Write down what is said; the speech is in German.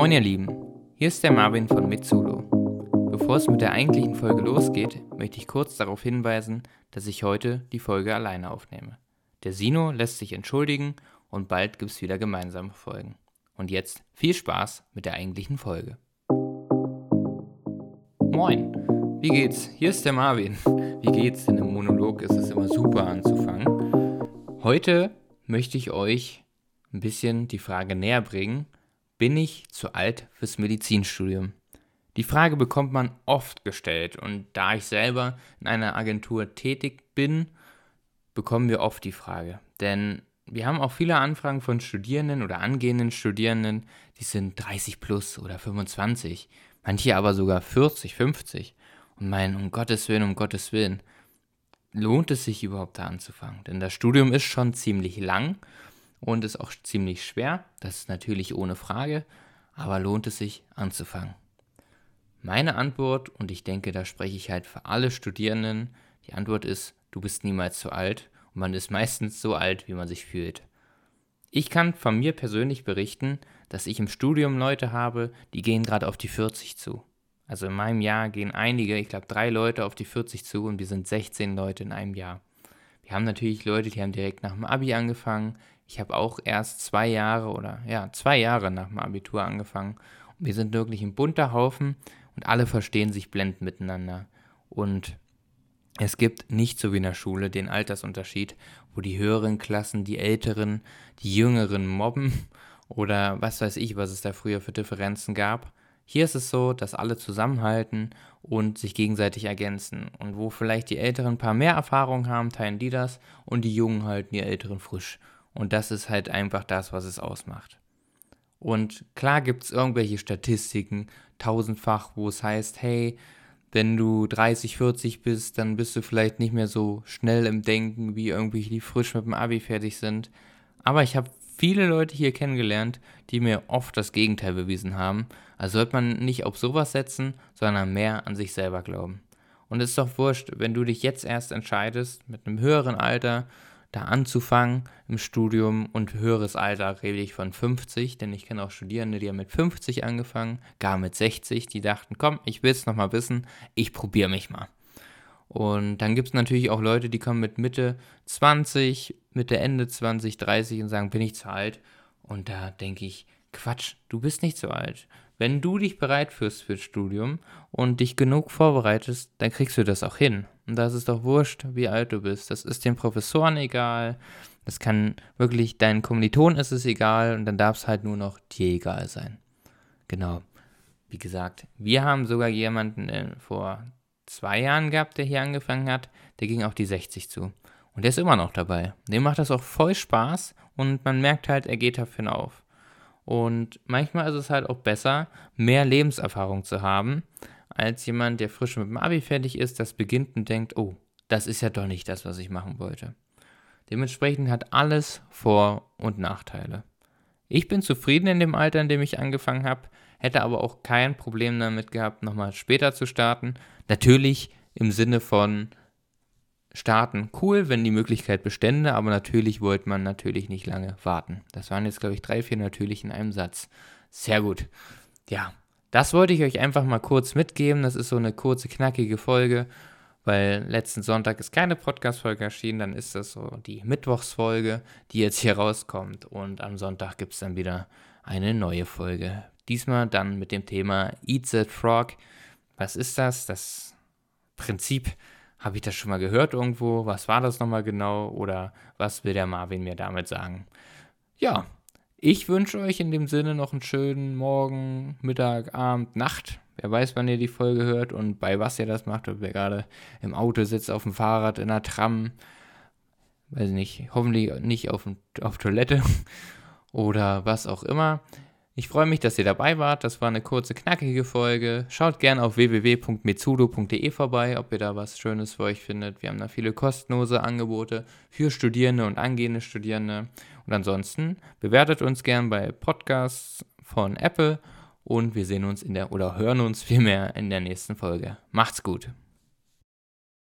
Moin ihr Lieben, hier ist der Marvin von Mitsudo. Bevor es mit der eigentlichen Folge losgeht, möchte ich kurz darauf hinweisen, dass ich heute die Folge alleine aufnehme. Der Sino lässt sich entschuldigen und bald gibt es wieder gemeinsame Folgen. Und jetzt viel Spaß mit der eigentlichen Folge. Moin, wie geht's? Hier ist der Marvin. Wie geht's? In einem Monolog ist es immer super anzufangen. Heute möchte ich euch ein bisschen die Frage näher bringen, bin ich zu alt fürs Medizinstudium? Die Frage bekommt man oft gestellt und da ich selber in einer Agentur tätig bin, bekommen wir oft die Frage. Denn wir haben auch viele Anfragen von Studierenden oder angehenden Studierenden, die sind 30 plus oder 25, manche aber sogar 40, 50 und meinen, um Gottes Willen, um Gottes Willen, lohnt es sich überhaupt da anzufangen? Denn das Studium ist schon ziemlich lang und ist auch ziemlich schwer. Das ist natürlich ohne Frage, aber lohnt es sich anzufangen? Meine Antwort, und ich denke, da spreche ich halt für alle Studierenden, die Antwort ist, du bist niemals zu alt und man ist meistens so alt, wie man sich fühlt. Ich kann von mir persönlich berichten, dass ich im Studium Leute habe, die gehen gerade auf die 40 zu. Also in meinem Jahr gehen einige, ich glaube drei Leute auf die 40 zu und wir sind 16 Leute in einem Jahr. Wir haben natürlich Leute, die haben direkt nach dem Abi angefangen. Ich habe auch erst zwei Jahre oder ja, zwei Jahre nach dem Abitur angefangen. Und wir sind wirklich ein bunter Haufen und alle verstehen sich blendend miteinander. Und es gibt nicht so wie in der Schule den Altersunterschied, wo die höheren Klassen die älteren, die jüngeren mobben oder was weiß ich, was es da früher für Differenzen gab. Hier ist es so, dass alle zusammenhalten und sich gegenseitig ergänzen. Und wo vielleicht die Älteren ein paar mehr Erfahrung haben, teilen die das und die Jungen halten die Älteren frisch. Und das ist halt einfach das, was es ausmacht. Und klar gibt es irgendwelche Statistiken, tausendfach, wo es heißt, hey, wenn du 30, 40 bist, dann bist du vielleicht nicht mehr so schnell im Denken wie irgendwelche, die frisch mit dem Abi fertig sind. Aber ich habe viele Leute hier kennengelernt, die mir oft das Gegenteil bewiesen haben. Also sollte man nicht auf sowas setzen, sondern mehr an sich selber glauben. Und es ist doch wurscht, wenn du dich jetzt erst entscheidest, mit einem höheren Alter da anzufangen im Studium und höheres Alter rede ich von 50, denn ich kenne auch Studierende, die haben mit 50 angefangen, gar mit 60, die dachten, komm, ich will es nochmal wissen, ich probiere mich mal. Und dann gibt es natürlich auch Leute, die kommen mit Mitte 20, Mitte, Ende 20, 30 und sagen, bin ich zu alt? Und da denke ich, Quatsch, du bist nicht zu alt. Wenn du dich bereit fühlst fürs Studium und dich genug vorbereitest, dann kriegst du das auch hin. Und das ist doch wurscht, wie alt du bist. Das ist den Professoren egal. Das kann wirklich, deinen Kommilitonen ist es egal und dann darf es halt nur noch dir egal sein. Genau. Wie gesagt, wir haben sogar jemanden äh, vor zwei Jahren gehabt, der hier angefangen hat, der ging auf die 60 zu. Und der ist immer noch dabei. Dem macht das auch voll Spaß und man merkt halt, er geht dafür auf. Und manchmal ist es halt auch besser, mehr Lebenserfahrung zu haben, als jemand, der frisch mit dem Abi fertig ist, das beginnt und denkt, oh, das ist ja doch nicht das, was ich machen wollte. Dementsprechend hat alles Vor- und Nachteile. Ich bin zufrieden in dem Alter, in dem ich angefangen habe, hätte aber auch kein Problem damit gehabt, nochmal später zu starten. Natürlich im Sinne von starten cool, wenn die Möglichkeit bestände, aber natürlich wollte man natürlich nicht lange warten. Das waren jetzt, glaube ich, drei, vier natürlich in einem Satz. Sehr gut. Ja, das wollte ich euch einfach mal kurz mitgeben. Das ist so eine kurze, knackige Folge, weil letzten Sonntag ist keine Podcast-Folge erschienen. Dann ist das so die Mittwochsfolge, die jetzt hier rauskommt. Und am Sonntag gibt es dann wieder eine neue Folge. Diesmal dann mit dem Thema Eat That Frog. Was ist das? Das Prinzip, habe ich das schon mal gehört irgendwo? Was war das nochmal genau? Oder was will der Marvin mir damit sagen? Ja, ich wünsche euch in dem Sinne noch einen schönen Morgen, Mittag, Abend, Nacht. Wer weiß, wann ihr die Folge hört und bei was ihr das macht, ob ihr gerade im Auto sitzt, auf dem Fahrrad, in einer Tram, weiß nicht, hoffentlich nicht auf, auf Toilette oder was auch immer. Ich freue mich, dass ihr dabei wart. Das war eine kurze, knackige Folge. Schaut gerne auf www.mitsudo.de vorbei, ob ihr da was Schönes für euch findet. Wir haben da viele kostenlose Angebote für Studierende und angehende Studierende. Und ansonsten bewertet uns gern bei Podcasts von Apple und wir sehen uns in der oder hören uns vielmehr in der nächsten Folge. Macht's gut.